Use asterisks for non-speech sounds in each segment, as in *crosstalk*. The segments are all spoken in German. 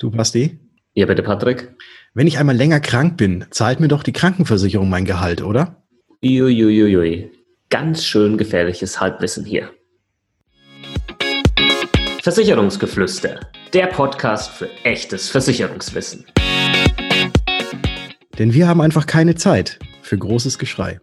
Du, Basti? Ja, bitte, Patrick. Wenn ich einmal länger krank bin, zahlt mir doch die Krankenversicherung mein Gehalt, oder? Uiuiuiui. Ganz schön gefährliches Halbwissen hier. Versicherungsgeflüster. Der Podcast für echtes Versicherungswissen. Denn wir haben einfach keine Zeit für großes Geschrei.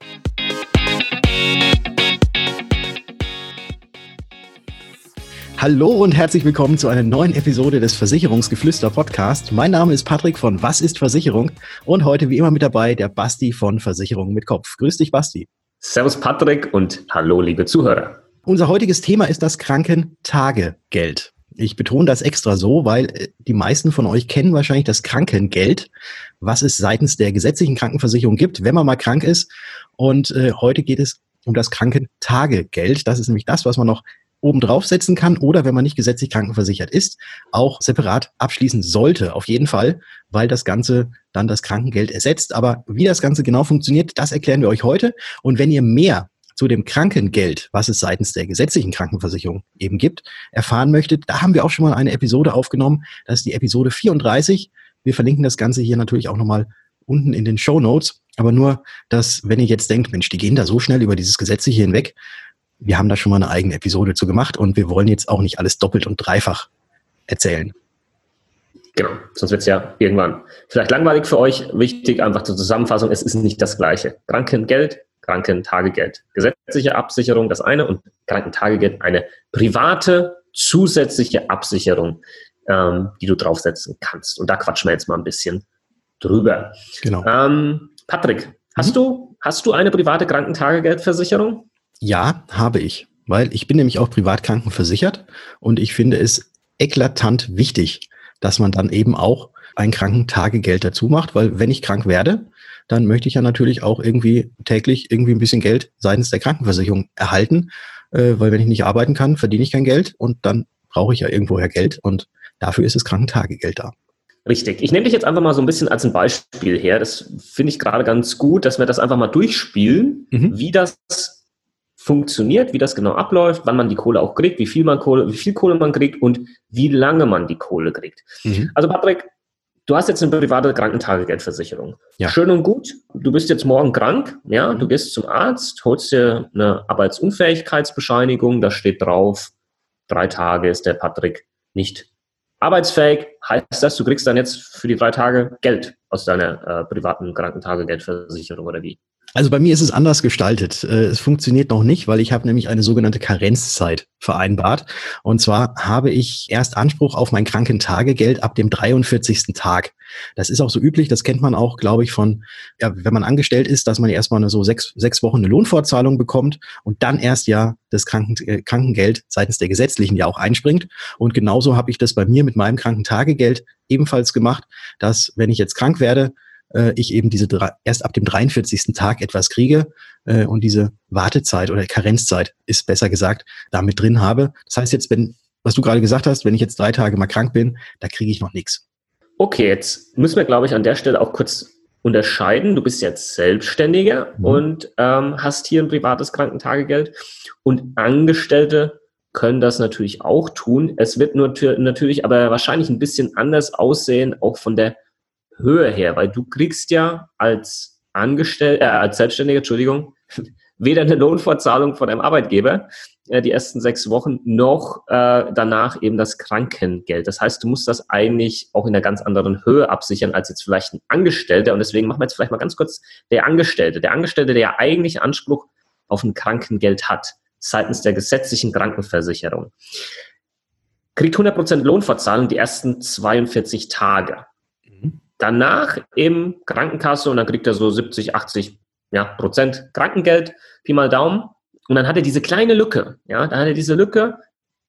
Hallo und herzlich willkommen zu einer neuen Episode des Versicherungsgeflüster Podcast. Mein Name ist Patrick von Was ist Versicherung und heute wie immer mit dabei der Basti von Versicherung mit Kopf. Grüß dich, Basti. Servus, Patrick und hallo, liebe Zuhörer. Unser heutiges Thema ist das Krankentagegeld. Ich betone das extra so, weil äh, die meisten von euch kennen wahrscheinlich das Krankengeld, was es seitens der gesetzlichen Krankenversicherung gibt, wenn man mal krank ist. Und äh, heute geht es um das Krankentagegeld. Das ist nämlich das, was man noch oben draufsetzen kann oder wenn man nicht gesetzlich krankenversichert ist, auch separat abschließen sollte. Auf jeden Fall, weil das Ganze dann das Krankengeld ersetzt. Aber wie das Ganze genau funktioniert, das erklären wir euch heute. Und wenn ihr mehr zu dem Krankengeld, was es seitens der gesetzlichen Krankenversicherung eben gibt, erfahren möchtet, da haben wir auch schon mal eine Episode aufgenommen. Das ist die Episode 34. Wir verlinken das Ganze hier natürlich auch nochmal unten in den Show Notes. Aber nur, dass, wenn ihr jetzt denkt, Mensch, die gehen da so schnell über dieses Gesetzliche hinweg, wir haben da schon mal eine eigene Episode zu gemacht und wir wollen jetzt auch nicht alles doppelt und dreifach erzählen. Genau, sonst wird es ja irgendwann vielleicht langweilig für euch. Wichtig einfach zur Zusammenfassung, es ist nicht das Gleiche. Krankengeld, Krankentagegeld. Gesetzliche Absicherung das eine und Krankentagegeld eine private zusätzliche Absicherung, ähm, die du draufsetzen kannst. Und da quatschen wir jetzt mal ein bisschen drüber. Genau. Ähm, Patrick, hast, mhm. du, hast du eine private Krankentagegeldversicherung? Ja, habe ich, weil ich bin nämlich auch privat krankenversichert und ich finde es eklatant wichtig, dass man dann eben auch ein Krankentagegeld dazu macht, weil wenn ich krank werde, dann möchte ich ja natürlich auch irgendwie täglich irgendwie ein bisschen Geld seitens der Krankenversicherung erhalten, äh, weil wenn ich nicht arbeiten kann, verdiene ich kein Geld und dann brauche ich ja irgendwoher Geld und dafür ist das Krankentagegeld da. Richtig. Ich nehme dich jetzt einfach mal so ein bisschen als ein Beispiel her. Das finde ich gerade ganz gut, dass wir das einfach mal durchspielen, mhm. wie das funktioniert, wie das genau abläuft, wann man die Kohle auch kriegt, wie viel man Kohle, wie viel Kohle man kriegt und wie lange man die Kohle kriegt. Mhm. Also Patrick, du hast jetzt eine private Krankentagegeldversicherung. Ja. Schön und gut. Du bist jetzt morgen krank, ja, du gehst zum Arzt, holst dir eine Arbeitsunfähigkeitsbescheinigung, da steht drauf, drei Tage ist der Patrick nicht arbeitsfähig. Heißt das, du kriegst dann jetzt für die drei Tage Geld aus deiner äh, privaten Krankentagegeldversicherung oder wie? Also bei mir ist es anders gestaltet. Äh, es funktioniert noch nicht, weil ich habe nämlich eine sogenannte Karenzzeit vereinbart. Und zwar habe ich erst Anspruch auf mein Krankentagegeld ab dem 43. Tag. Das ist auch so üblich, das kennt man auch, glaube ich, von, ja, wenn man angestellt ist, dass man erstmal eine, so sechs, sechs Wochen eine Lohnfortzahlung bekommt und dann erst ja das Kranken, äh, Krankengeld seitens der gesetzlichen ja auch einspringt. Und genauso habe ich das bei mir mit meinem Krankentagegeld ebenfalls gemacht, dass wenn ich jetzt krank werde, äh, ich eben diese drei, erst ab dem 43. Tag etwas kriege äh, und diese Wartezeit oder Karenzzeit ist besser gesagt damit drin habe. Das heißt jetzt, wenn, was du gerade gesagt hast, wenn ich jetzt drei Tage mal krank bin, da kriege ich noch nichts. Okay, jetzt müssen wir, glaube ich, an der Stelle auch kurz unterscheiden. Du bist jetzt Selbstständiger mhm. und ähm, hast hier ein privates Krankentagegeld und Angestellte können das natürlich auch tun. Es wird nur natürlich aber wahrscheinlich ein bisschen anders aussehen, auch von der Höhe her, weil du kriegst ja als Angestellter, äh, als Selbstständiger, Entschuldigung, *laughs* weder eine Lohnfortzahlung von einem Arbeitgeber äh, die ersten sechs Wochen noch äh, danach eben das Krankengeld. Das heißt, du musst das eigentlich auch in einer ganz anderen Höhe absichern als jetzt vielleicht ein Angestellter. Und deswegen machen wir jetzt vielleicht mal ganz kurz der Angestellte. Der Angestellte, der ja eigentlich Anspruch auf ein Krankengeld hat, seitens der gesetzlichen Krankenversicherung, kriegt 100% Lohnfortzahlung die ersten 42 Tage. Danach eben Krankenkasse und dann kriegt er so 70, 80 ja, Prozent Krankengeld, Pi mal Daumen. Und dann hat er diese kleine Lücke, ja, dann hat er diese Lücke,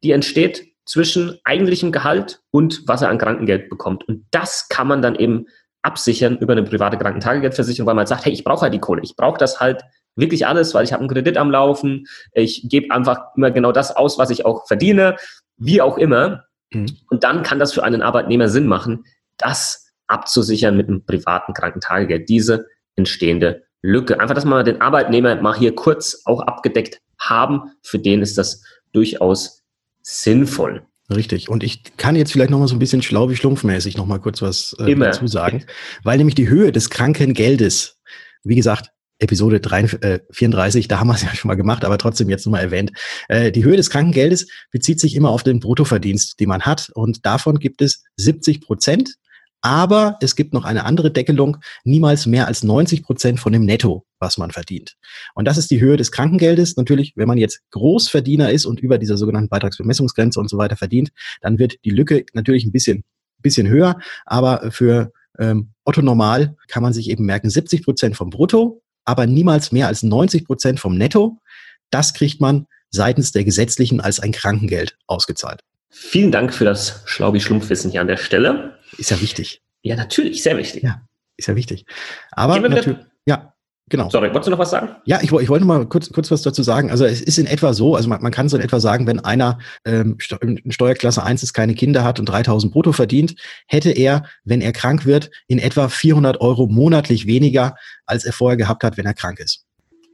die entsteht zwischen eigentlichem Gehalt und was er an Krankengeld bekommt. Und das kann man dann eben absichern über eine private Krankentagegeldversicherung, weil man sagt, hey, ich brauche halt die Kohle, ich brauche das halt wirklich alles, weil ich habe einen Kredit am Laufen, ich gebe einfach immer genau das aus, was ich auch verdiene, wie auch immer. Mhm. Und dann kann das für einen Arbeitnehmer Sinn machen, dass abzusichern mit einem privaten Krankentagegeld, diese entstehende Lücke. Einfach, dass man den Arbeitnehmer mal hier kurz auch abgedeckt haben, für den ist das durchaus sinnvoll. Richtig. Und ich kann jetzt vielleicht noch mal so ein bisschen schlau wie schlumpfmäßig noch mal kurz was äh, dazu sagen, weil nämlich die Höhe des Krankengeldes, wie gesagt, Episode 3, äh, 34, da haben wir es ja schon mal gemacht, aber trotzdem jetzt nochmal erwähnt. Äh, die Höhe des Krankengeldes bezieht sich immer auf den Bruttoverdienst, den man hat und davon gibt es 70 Prozent. Aber es gibt noch eine andere Deckelung, niemals mehr als 90 Prozent von dem Netto, was man verdient. Und das ist die Höhe des Krankengeldes. Natürlich, wenn man jetzt Großverdiener ist und über dieser sogenannten Beitragsbemessungsgrenze und so weiter verdient, dann wird die Lücke natürlich ein bisschen, bisschen höher. Aber für ähm, Otto Normal kann man sich eben merken, 70 Prozent vom Brutto aber niemals mehr als 90 Prozent vom Netto. Das kriegt man seitens der Gesetzlichen als ein Krankengeld ausgezahlt. Vielen Dank für das Schlaubi-Schlumpfwissen hier an der Stelle. Ist ja wichtig. Ja, natürlich, sehr wichtig. Ja, ist ja wichtig. Aber natürlich, ja, Genau. Sorry, wolltest du noch was sagen? Ja, ich, ich wollte mal kurz, kurz was dazu sagen. Also es ist in etwa so, also man, man kann so in etwa sagen, wenn einer ähm, in Steuerklasse 1 ist, keine Kinder hat und 3000 brutto verdient, hätte er, wenn er krank wird, in etwa 400 Euro monatlich weniger, als er vorher gehabt hat, wenn er krank ist.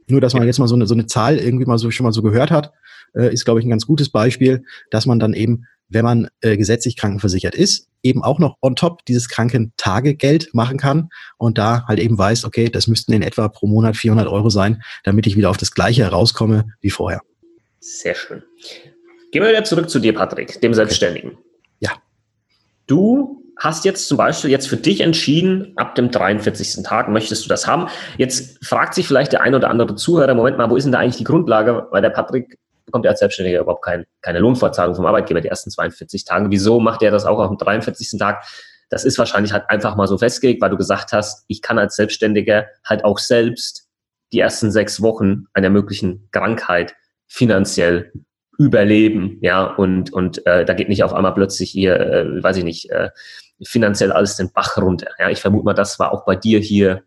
Nur, dass man jetzt mal so eine, so eine Zahl irgendwie mal so schon mal so gehört hat, äh, ist, glaube ich, ein ganz gutes Beispiel, dass man dann eben wenn man äh, gesetzlich krankenversichert ist, eben auch noch on top dieses Krankentagegeld machen kann und da halt eben weiß, okay, das müssten in etwa pro Monat 400 Euro sein, damit ich wieder auf das Gleiche herauskomme wie vorher. Sehr schön. Gehen wir wieder zurück zu dir, Patrick, dem Selbstständigen. Ja. Du hast jetzt zum Beispiel jetzt für dich entschieden, ab dem 43. Tag möchtest du das haben. Jetzt fragt sich vielleicht der ein oder andere Zuhörer, Moment mal, wo ist denn da eigentlich die Grundlage? Weil der Patrick bekommt er als Selbstständiger überhaupt kein, keine Lohnfortzahlung vom Arbeitgeber die ersten 42 Tage. Wieso macht er das auch dem 43. Tag? Das ist wahrscheinlich halt einfach mal so festgelegt, weil du gesagt hast, ich kann als Selbstständiger halt auch selbst die ersten sechs Wochen einer möglichen Krankheit finanziell überleben, ja, und, und äh, da geht nicht auf einmal plötzlich hier, äh, weiß ich nicht, äh, finanziell alles den Bach runter. Ja, ich vermute mal, das war auch bei dir hier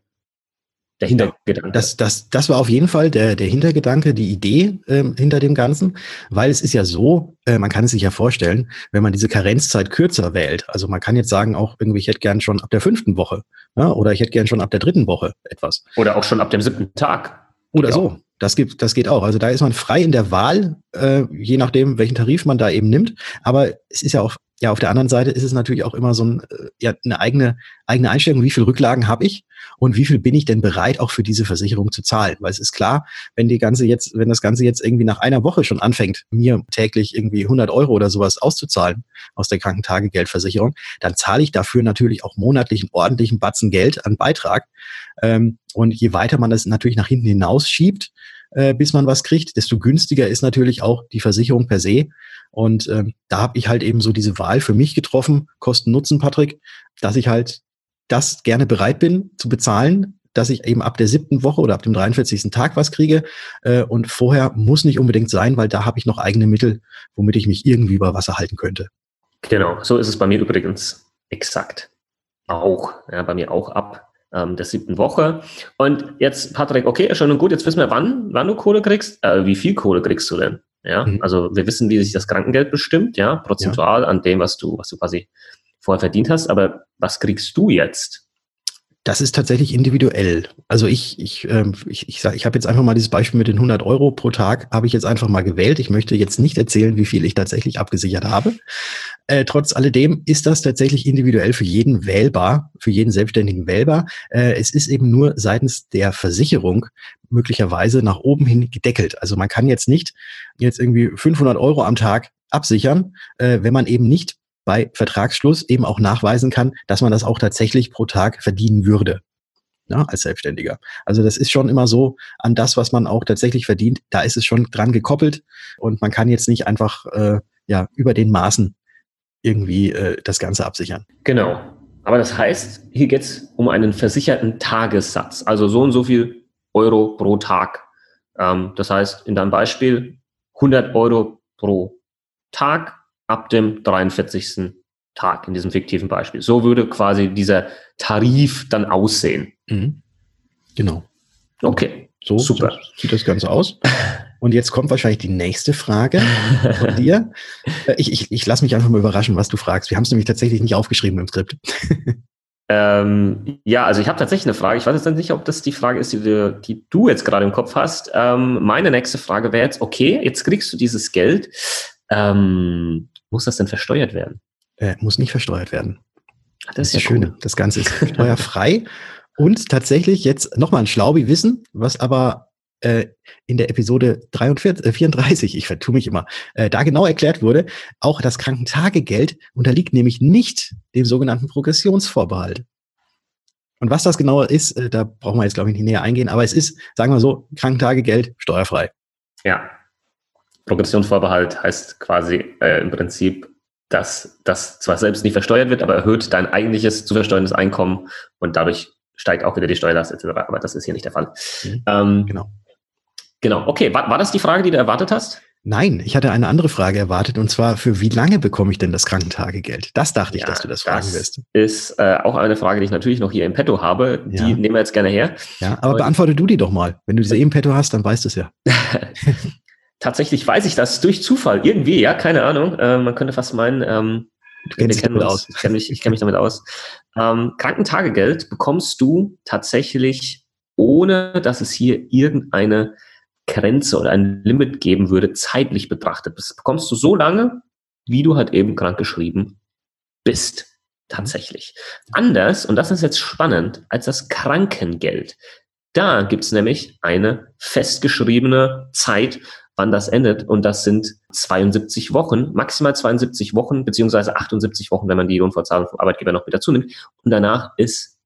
der Hintergedanke. Das, das, das war auf jeden Fall der, der Hintergedanke, die Idee ähm, hinter dem Ganzen, weil es ist ja so, äh, man kann es sich ja vorstellen, wenn man diese Karenzzeit kürzer wählt, also man kann jetzt sagen, auch irgendwie, ich hätte gern schon ab der fünften Woche ja, oder ich hätte gern schon ab der dritten Woche etwas. Oder auch schon ab dem siebten Tag. Oder so. Das gibt, das geht auch. Also da ist man frei in der Wahl, äh, je nachdem, welchen Tarif man da eben nimmt. Aber es ist ja auch, ja, auf der anderen Seite ist es natürlich auch immer so ein, äh, ja, eine eigene, eigene Einstellung, wie viel Rücklagen habe ich und wie viel bin ich denn bereit, auch für diese Versicherung zu zahlen? Weil es ist klar, wenn die ganze jetzt, wenn das Ganze jetzt irgendwie nach einer Woche schon anfängt, mir täglich irgendwie 100 Euro oder sowas auszuzahlen aus der Krankentagegeldversicherung, dann zahle ich dafür natürlich auch monatlich einen ordentlichen Batzen Geld an Beitrag. Ähm, und je weiter man das natürlich nach hinten hinausschiebt, äh, bis man was kriegt, desto günstiger ist natürlich auch die Versicherung per se. Und ähm, da habe ich halt eben so diese Wahl für mich getroffen, Kosten-Nutzen, Patrick, dass ich halt das gerne bereit bin zu bezahlen, dass ich eben ab der siebten Woche oder ab dem 43. Tag was kriege. Äh, und vorher muss nicht unbedingt sein, weil da habe ich noch eigene Mittel, womit ich mich irgendwie über Wasser halten könnte. Genau, so ist es bei mir übrigens exakt. Auch, ja, bei mir auch ab ähm, der siebten Woche. Und jetzt, Patrick, okay, schon und gut, jetzt wissen wir, wann, wann du Kohle kriegst. Äh, wie viel Kohle kriegst du denn? Ja, mhm. also wir wissen, wie sich das Krankengeld bestimmt, ja, prozentual ja. an dem, was du, was du quasi vorher verdient hast. Aber was kriegst du jetzt? Das ist tatsächlich individuell. Also ich, ich, ähm, ich, ich, sag, ich habe jetzt einfach mal dieses Beispiel mit den 100 Euro pro Tag, habe ich jetzt einfach mal gewählt. Ich möchte jetzt nicht erzählen, wie viel ich tatsächlich abgesichert habe. Äh, trotz alledem ist das tatsächlich individuell für jeden wählbar, für jeden Selbstständigen wählbar. Äh, es ist eben nur seitens der Versicherung möglicherweise nach oben hin gedeckelt. Also man kann jetzt nicht jetzt irgendwie 500 Euro am Tag absichern, äh, wenn man eben nicht bei Vertragsschluss eben auch nachweisen kann, dass man das auch tatsächlich pro Tag verdienen würde. Ja, als Selbstständiger. Also das ist schon immer so an das, was man auch tatsächlich verdient. Da ist es schon dran gekoppelt und man kann jetzt nicht einfach äh, ja über den Maßen irgendwie äh, das Ganze absichern. Genau. Aber das heißt, hier geht es um einen versicherten Tagessatz, also so und so viel Euro pro Tag. Ähm, das heißt, in deinem Beispiel 100 Euro pro Tag ab dem 43. Tag in diesem fiktiven Beispiel. So würde quasi dieser Tarif dann aussehen. Mhm. Genau. Okay. So, Super. So sieht das Ganze aus. Und jetzt kommt wahrscheinlich die nächste Frage von dir. *laughs* Äh, ich, ich, ich lasse mich einfach mal überraschen, was du fragst. Wir haben es nämlich tatsächlich nicht aufgeschrieben im Skript. *laughs* Ähm, ja, also ich habe tatsächlich eine Frage. Ich weiß jetzt nicht, ob das die Frage ist, die du, die du jetzt gerade im Kopf hast. Ähm, meine nächste Frage wäre jetzt, okay, jetzt kriegst du dieses Geld. Ähm, Muss das denn versteuert werden? Äh, muss nicht versteuert werden. Das, das ist das Schöne. Cool. Das Ganze ist steuerfrei. Und tatsächlich jetzt nochmal ein Schlaubi-Wissen, was aber äh, in der Episode 43, äh, 34, ich vertue mich immer, äh, da genau erklärt wurde, auch das Krankentagegeld unterliegt nämlich nicht dem sogenannten Progressionsvorbehalt. Und was das genau ist, äh, da brauchen wir jetzt, glaube ich, nicht näher eingehen, aber es ist, sagen wir so, Krankentagegeld steuerfrei. Ja. Progressionsvorbehalt heißt quasi äh, im Prinzip, dass das zwar selbst nicht versteuert wird, aber erhöht dein eigentliches zu versteuerndes Einkommen und dadurch steigt auch wieder die Steuerlast etc. Aber das ist hier nicht der Fall. Mhm. Ähm, genau. Genau. Okay, war, war das die Frage, die du erwartet hast? Nein, ich hatte eine andere Frage erwartet und zwar, für wie lange bekomme ich denn das Krankentagegeld? Das dachte ich, ja, dass du das fragen wirst. Ist äh, auch eine Frage, die ich natürlich noch hier im Petto habe. Die ja. nehmen wir jetzt gerne her. Ja, aber und beantworte du die doch mal. Wenn du diese *laughs* im Petto hast, dann weißt du es ja. *laughs* Tatsächlich weiß ich das durch Zufall. Irgendwie, ja, keine Ahnung. Äh, man könnte fast meinen, ähm, du kennst dich damit aus. Ich kenne mich, ich kenn mich damit aus. Ähm, Krankentagegeld bekommst du tatsächlich, ohne dass es hier irgendeine Grenze oder ein Limit geben würde, zeitlich betrachtet. Das bekommst du so lange, wie du halt eben krank geschrieben bist. Tatsächlich. Anders, und das ist jetzt spannend, als das Krankengeld. Da gibt's nämlich eine festgeschriebene Zeit, wann das endet. Und das sind 72 Wochen, maximal 72 Wochen, beziehungsweise 78 Wochen, wenn man die Lohnfortzahlung vom Arbeitgeber noch mit dazu nimmt. Und danach ist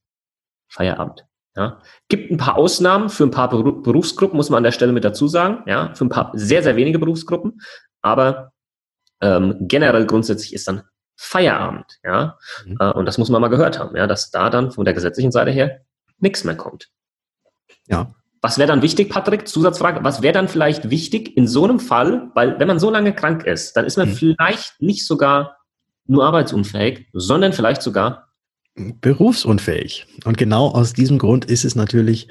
Feierabend. Ja. Gibt ein paar Ausnahmen für ein paar Berufsgruppen, muss man an der Stelle mit dazu sagen. Ja, für ein paar sehr, sehr wenige Berufsgruppen. Aber ähm, generell grundsätzlich ist dann Feierabend. Ja. Mhm. Äh, und das muss man mal gehört haben, ja, dass da dann von der gesetzlichen Seite her nichts mehr kommt. Ja. Was wäre dann wichtig, Patrick? Zusatzfrage. Was wäre dann vielleicht wichtig in so einem Fall? Weil wenn man so lange krank ist, dann ist man mhm. vielleicht nicht sogar nur arbeitsunfähig, sondern vielleicht sogar berufsunfähig. Und genau aus diesem Grund ist es natürlich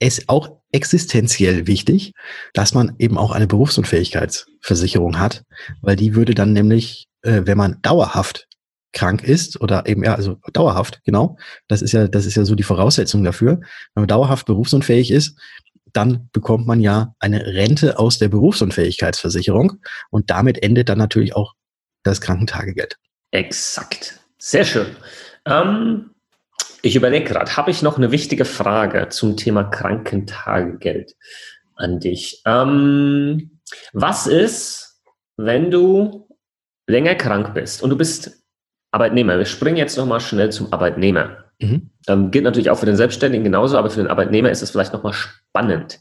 es auch existenziell wichtig, dass man eben auch eine Berufsunfähigkeitsversicherung hat, weil die würde dann nämlich, äh, wenn man dauerhaft krank ist oder eben ja, also dauerhaft, genau, das ist ja, das ist ja so die Voraussetzung dafür. Wenn man dauerhaft berufsunfähig ist, dann bekommt man ja eine Rente aus der Berufsunfähigkeitsversicherung und damit endet dann natürlich auch das Krankentagegeld. Exakt. Sehr schön. Ähm, ich überlege gerade, habe ich noch eine wichtige Frage zum Thema Krankentagegeld an dich? Ähm, was ist, wenn du länger krank bist und du bist Arbeitnehmer? Wir springen jetzt nochmal schnell zum Arbeitnehmer. Mhm. Ähm, gilt natürlich auch für den Selbstständigen genauso, aber für den Arbeitnehmer ist es vielleicht nochmal spannend.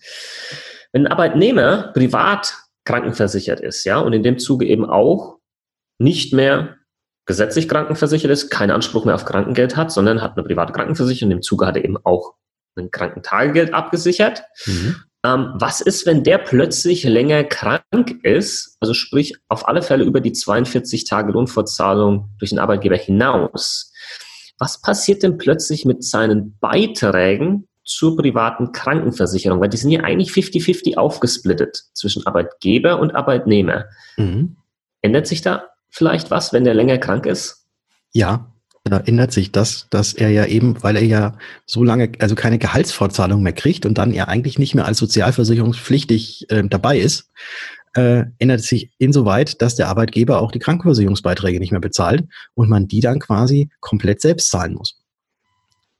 Wenn ein Arbeitnehmer privat krankenversichert ist, ja, und in dem Zuge eben auch nicht mehr gesetzlich krankenversichert ist, keinen Anspruch mehr auf Krankengeld hat, sondern hat eine private Krankenversicherung. Im Zuge hat er eben auch ein Krankentagegeld abgesichert. Mhm. Ähm, was ist, wenn der plötzlich länger krank ist, also sprich auf alle Fälle über die 42 Tage Lohnfortzahlung durch den Arbeitgeber hinaus? Was passiert denn plötzlich mit seinen Beiträgen zur privaten Krankenversicherung? Weil die sind ja eigentlich 50-50 aufgesplittet zwischen Arbeitgeber und Arbeitnehmer. Mhm. Ändert sich da vielleicht was, wenn der länger krank ist? Ja, ändert sich das, dass er ja eben, weil er ja so lange, also keine Gehaltsfortzahlung mehr kriegt und dann ja eigentlich nicht mehr als sozialversicherungspflichtig äh, dabei ist, äh, ändert sich insoweit, dass der Arbeitgeber auch die Krankenversicherungsbeiträge nicht mehr bezahlt und man die dann quasi komplett selbst zahlen muss.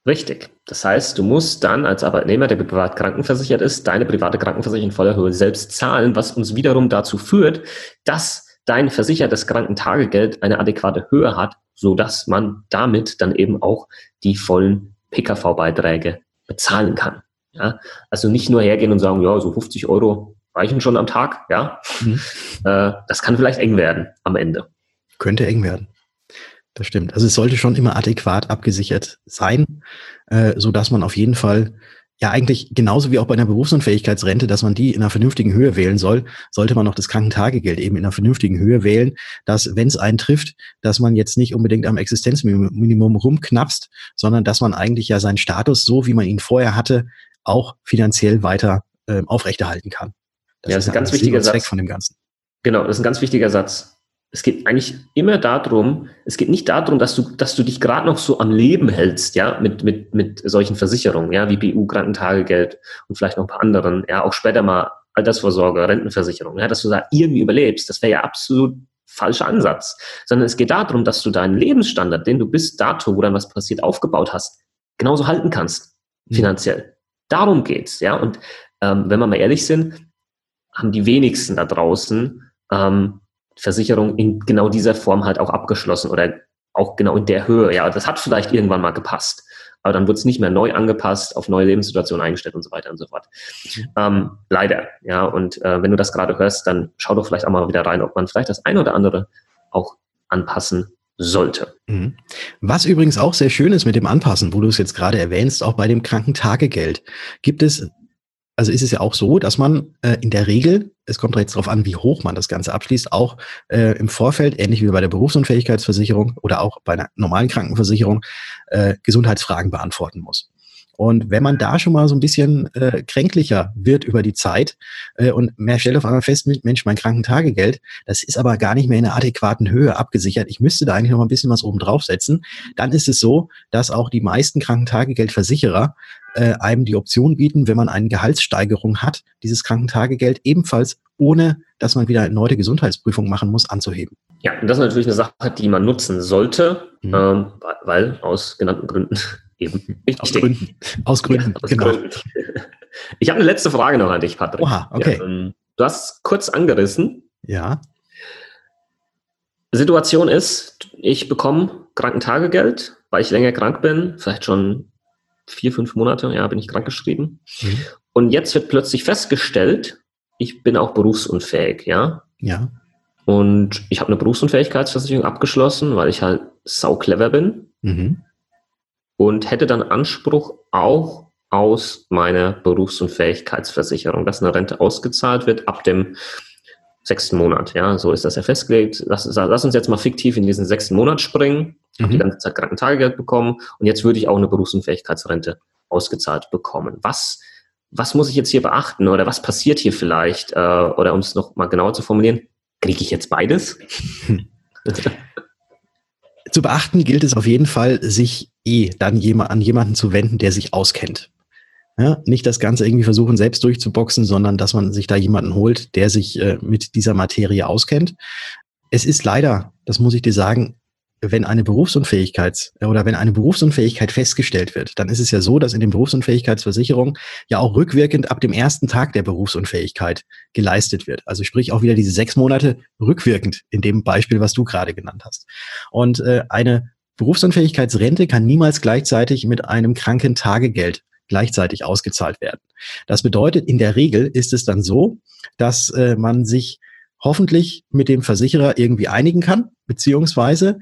Richtig. Das heißt, du musst dann als Arbeitnehmer, der privat krankenversichert ist, deine private Krankenversicherung in voller Höhe selbst zahlen, was uns wiederum dazu führt, dass dein versichertes Krankentagegeld eine adäquate Höhe hat, so dass man damit dann eben auch die vollen PKV-Beiträge bezahlen kann. Ja, also nicht nur hergehen und sagen, ja, so 50 Euro reichen schon am Tag, ja. Mhm. *laughs* Äh, das kann vielleicht eng werden am Ende. Könnte eng werden. Das stimmt. Also es sollte schon immer adäquat abgesichert sein, äh, so dass man auf jeden Fall ja eigentlich genauso wie auch bei einer Berufsunfähigkeitsrente, dass man die in einer vernünftigen Höhe wählen soll, sollte man auch das Krankentagegeld eben in einer vernünftigen Höhe wählen, dass, wenn es einen trifft, dass man jetzt nicht unbedingt am Existenzminimum rumknapst, sondern dass man eigentlich ja seinen Status, so wie man ihn vorher hatte, auch finanziell weiter äh, aufrechterhalten kann. Das ja, das ist ein ganz wichtiger Satz. von dem Ganzen. Genau, das ist ein ganz wichtiger Satz es geht eigentlich immer darum, es geht nicht darum, dass du, dass du dich gerade noch so am Leben hältst, ja, mit, mit, mit solchen Versicherungen, ja, wie BU, Krankentagegeld und vielleicht noch ein paar anderen, ja, auch später mal Altersvorsorge, Rentenversicherung, ja, dass du da irgendwie überlebst. Das wäre ja absolut falscher Ansatz. Sondern es geht darum, dass du deinen Lebensstandard, den du bis dato, wo dann was passiert, aufgebaut hast, genauso halten kannst, mhm. finanziell. Darum geht's, ja. Und ähm, wenn wir mal ehrlich sind, haben die wenigsten da draußen ähm, Versicherung in genau dieser Form halt auch abgeschlossen oder auch genau in der Höhe. Ja, das hat vielleicht irgendwann mal gepasst, aber dann wird es nicht mehr neu angepasst, auf neue Lebenssituationen eingestellt und so weiter und so fort. Ähm, leider, ja. Und äh, wenn du das gerade hörst, dann schau doch vielleicht auch mal wieder rein, ob man vielleicht das eine oder andere auch anpassen sollte. Mhm. Was übrigens auch sehr schön ist mit dem Anpassen, wo du es jetzt gerade erwähnst, auch bei dem Krankentagegeld, gibt es also ist es ja auch so, dass man äh, in der Regel, es kommt jetzt darauf an, wie hoch man das Ganze abschließt, auch äh, im Vorfeld, ähnlich wie bei der Berufsunfähigkeitsversicherung oder auch bei einer normalen Krankenversicherung, äh, Gesundheitsfragen beantworten muss. Und wenn man da schon mal so ein bisschen äh, kränklicher wird über die Zeit äh, und mehr stellt auf einmal fest, Mensch, mein Krankentagegeld, das ist aber gar nicht mehr in einer adäquaten Höhe abgesichert. Ich müsste da eigentlich noch mal ein bisschen was oben draufsetzen. Dann ist es so, dass auch die meisten Krankentagegeldversicherer äh, einem die Option bieten, wenn man eine Gehaltssteigerung hat, dieses Krankentagegeld ebenfalls ohne, dass man wieder eine neue Gesundheitsprüfung machen muss, anzuheben. Ja, und das ist natürlich eine Sache, die man nutzen sollte, mhm. ähm, weil aus genannten Gründen *laughs* eben wichtig. Aus Gründen. Aus Gründen, ja, aus genau. Gründen. *laughs* Ich habe eine letzte Frage noch an dich, Patrick. Oha, okay. Ja, ähm, du hast kurz angerissen. Ja. Situation ist, ich bekomme Krankentagegeld, weil ich länger krank bin, vielleicht schon vier, fünf Monate, ja, bin ich krankgeschrieben. Mhm. Und jetzt wird plötzlich festgestellt, ich bin auch berufsunfähig, ja. Ja. Und ich habe eine Berufsunfähigkeitsversicherung abgeschlossen, weil ich halt sau clever bin. Mhm und hätte dann Anspruch auch aus meiner Berufsunfähigkeitsversicherung, dass eine Rente ausgezahlt wird ab dem sechsten Monat. Ja, so ist das ja festgelegt. Lass, lass uns jetzt mal fiktiv in diesen sechsten Monat springen. Mhm. Habe die ganze Zeit Krankentagegeld bekommen und jetzt würde ich auch eine Berufsunfähigkeitsrente ausgezahlt bekommen. Was, was muss ich jetzt hier beachten oder was passiert hier vielleicht? Äh, oder um es noch mal genauer zu formulieren, kriege ich jetzt beides? *laughs* Zu beachten gilt es auf jeden Fall, sich eh dann jemand, an jemanden zu wenden, der sich auskennt. Ja, nicht das Ganze irgendwie versuchen, selbst durchzuboxen, sondern dass man sich da jemanden holt, der sich äh, mit dieser Materie auskennt. Es ist leider, das muss ich dir sagen, wenn eine Berufsunfähigkeit oder wenn eine Berufsunfähigkeit festgestellt wird, dann ist es ja so, dass in den Berufsunfähigkeitsversicherungen ja auch rückwirkend ab dem ersten Tag der Berufsunfähigkeit geleistet wird. Also sprich auch wieder diese sechs Monate rückwirkend in dem Beispiel, was du gerade genannt hast. Und äh, eine Berufsunfähigkeitsrente kann niemals gleichzeitig mit einem Krankentagegeld gleichzeitig ausgezahlt werden. Das bedeutet, in der Regel ist es dann so, dass äh, man sich hoffentlich mit dem Versicherer irgendwie einigen kann, beziehungsweise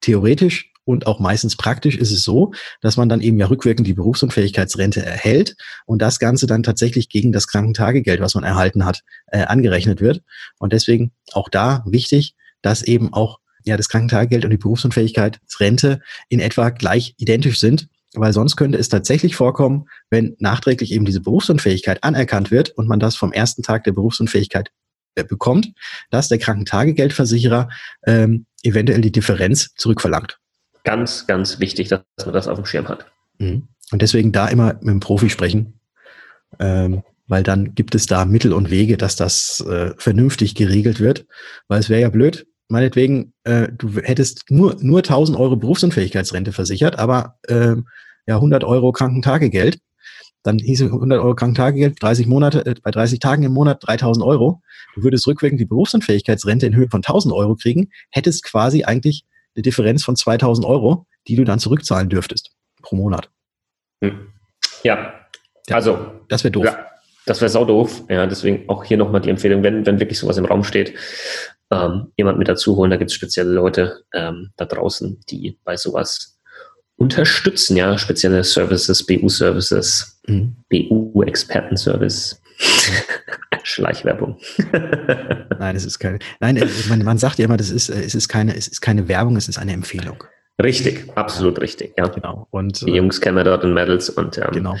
theoretisch und auch meistens praktisch ist es so, dass man dann eben ja rückwirkend die Berufsunfähigkeitsrente erhält und das Ganze dann tatsächlich gegen das Krankentagegeld, was man erhalten hat, äh, angerechnet wird. Und deswegen auch da wichtig, dass eben auch ja das Krankentagegeld und die Berufsunfähigkeitsrente in etwa gleich identisch sind, weil sonst könnte es tatsächlich vorkommen, wenn nachträglich eben diese Berufsunfähigkeit anerkannt wird und man das vom ersten Tag der Berufsunfähigkeit äh, bekommt, dass der Krankentagegeldversicherer ähm, eventuell die Differenz zurückverlangt. Ganz, ganz wichtig, dass man das auf dem Schirm hat. Mhm. Und deswegen da immer mit dem Profi sprechen, ähm, weil dann gibt es da Mittel und Wege, dass das äh, vernünftig geregelt wird. Weil es wäre ja blöd, meinetwegen, äh, du hättest nur, nur 1000 Euro Berufsunfähigkeitsrente versichert, aber äh, ja 100 Euro Krankentagegeld dann hieß es 100 Euro Krankentagegeld, 30 Monate, äh, bei 30 Tagen im Monat 3000 Euro. Du würdest rückwirkend die Berufsunfähigkeitsrente in Höhe von 1000 Euro kriegen, hättest quasi eigentlich eine Differenz von 2000 Euro, die du dann zurückzahlen dürftest pro Monat. Hm. Ja, ja, also. Das wäre doof. Ja, das wäre sau doof. Ja, deswegen auch hier nochmal die Empfehlung, wenn, wenn wirklich sowas im Raum steht, ähm, jemand mit dazu holen. Da gibt es spezielle Leute ähm, da draußen, die bei sowas unterstützen, ja, spezielle Services, BU-Services, mhm. BU-Expertenservice. *laughs* Schleichwerbung. nein, es ist keine. Nein, äh, man, man sagt ja immer, das ist, äh, es ist keine, es ist keine Werbung, es ist eine Empfehlung. Richtig, absolut richtig, ja. Genau. Und die Jungs kennen wir dort in Medals und ähm, genau.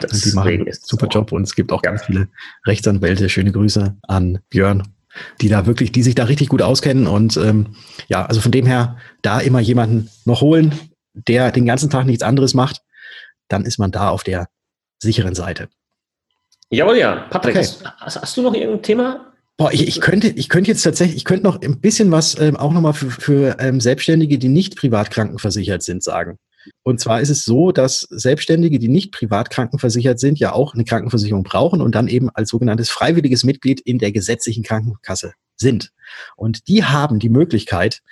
Das die machen ist super Job und es gibt auch ja. ganz viele Rechtsanwälte. Schöne Grüße an Björn, die da wirklich, die sich da richtig gut auskennen und ähm, ja, also von dem her da immer jemanden noch holen, der den ganzen Tag nichts anderes macht, dann ist man da auf der sicheren Seite. Jawohl, ja. Patrick, okay. hast, hast, du noch irgendein Thema? Boah, ich, ich, könnte, ich könnte jetzt tatsächlich, ich könnte noch ein bisschen was ähm, auch nochmal für, für ähm, Selbstständige, die nicht privat krankenversichert sind, sagen. Und zwar ist es so, dass Selbstständige, die nicht privat krankenversichert sind, ja auch eine Krankenversicherung brauchen und dann eben als sogenanntes freiwilliges Mitglied in der gesetzlichen Krankenkasse sind. Und die haben die Möglichkeit,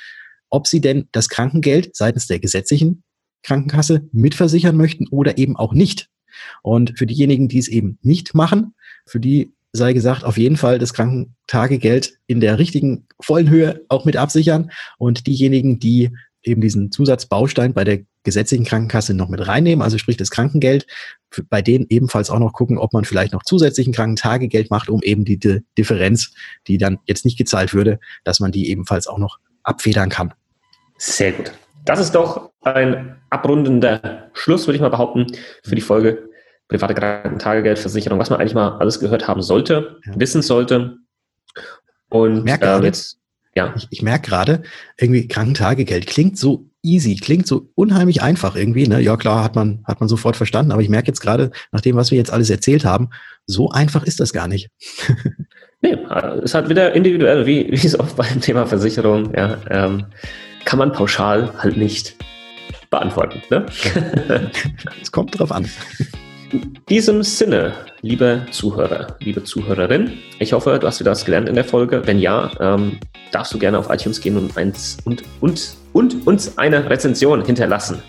ob sie denn das Krankengeld seitens der gesetzlichen Krankenkasse mitversichern möchten oder eben auch nicht. Und für diejenigen, die es eben nicht machen, für die sei gesagt, auf jeden Fall das Krankentagegeld in der richtigen vollen Höhe auch mit absichern. Und diejenigen, die eben diesen Zusatzbaustein bei der gesetzlichen Krankenkasse noch mit reinnehmen, also sprich das Krankengeld, bei denen ebenfalls auch noch gucken, ob man vielleicht noch zusätzlichen Krankentagegeld macht, um eben die Differenz, die dann jetzt nicht gezahlt würde, dass man die ebenfalls auch noch abfedern kann. Sehr gut. Das ist doch ein abrundender Schluss, würde ich mal behaupten, für die Folge private Krankentagegeldversicherung, was man eigentlich mal alles gehört haben sollte, ja. wissen sollte. Und äh, jetzt, ja. Ich, ich merke gerade, irgendwie Krankentagegeld klingt so easy, klingt so unheimlich einfach irgendwie. Ne? Ja klar, hat man, hat man sofort verstanden, aber ich merke jetzt gerade, nach dem, was wir jetzt alles erzählt haben, so einfach ist das gar nicht. *laughs* nee, es hat wieder individuell, wie, *laughs* wie es oft beim Thema Versicherung, ja. Ähm, kann man pauschal halt nicht beantworten. Ne? *laughs* es kommt drauf an. In diesem Sinne, liebe Zuhörer, liebe Zuhörerin, ich hoffe, du hast wieder was gelernt in der Folge. Wenn ja, ähm, darfst du gerne auf iTunes gehen und, eins, und, und, und uns eine Rezension hinterlassen.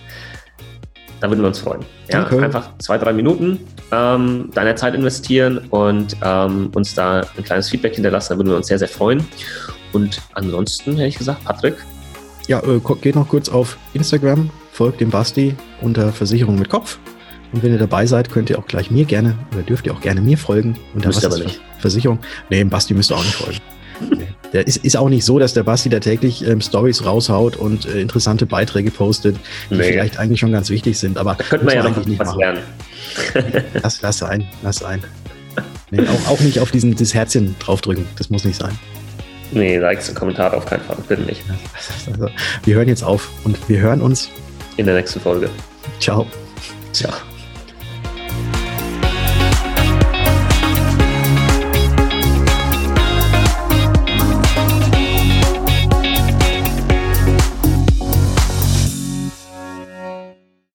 Da würden wir uns freuen. Ja, okay. Einfach zwei, drei Minuten ähm, deiner Zeit investieren und ähm, uns da ein kleines Feedback hinterlassen. Da würden wir uns sehr, sehr freuen. Und ansonsten hätte ich gesagt, Patrick, ja, äh, geht noch kurz auf Instagram, folgt dem Basti unter Versicherung mit Kopf. Und wenn ihr dabei seid, könnt ihr auch gleich mir gerne oder dürft ihr auch gerne mir folgen. Und was aber nicht. Versicherung. Nee, Basti müsst ihr auch nicht folgen. Der ist, ist auch nicht so, dass der Basti da täglich ähm, Stories raushaut und äh, interessante Beiträge postet, die nee. vielleicht eigentlich schon ganz wichtig sind. Aber da könnte man ja noch nicht was machen. lernen. *laughs* lass, lass ein, lass ein. Nee, auch, auch nicht auf diesen, das Herzchen draufdrücken. Das muss nicht sein. Nee, Likes und Kommentare auf keinen Fall. Bitte nicht. *laughs* Also, wir hören jetzt auf und wir hören uns in der nächsten Folge. Ciao. Ciao.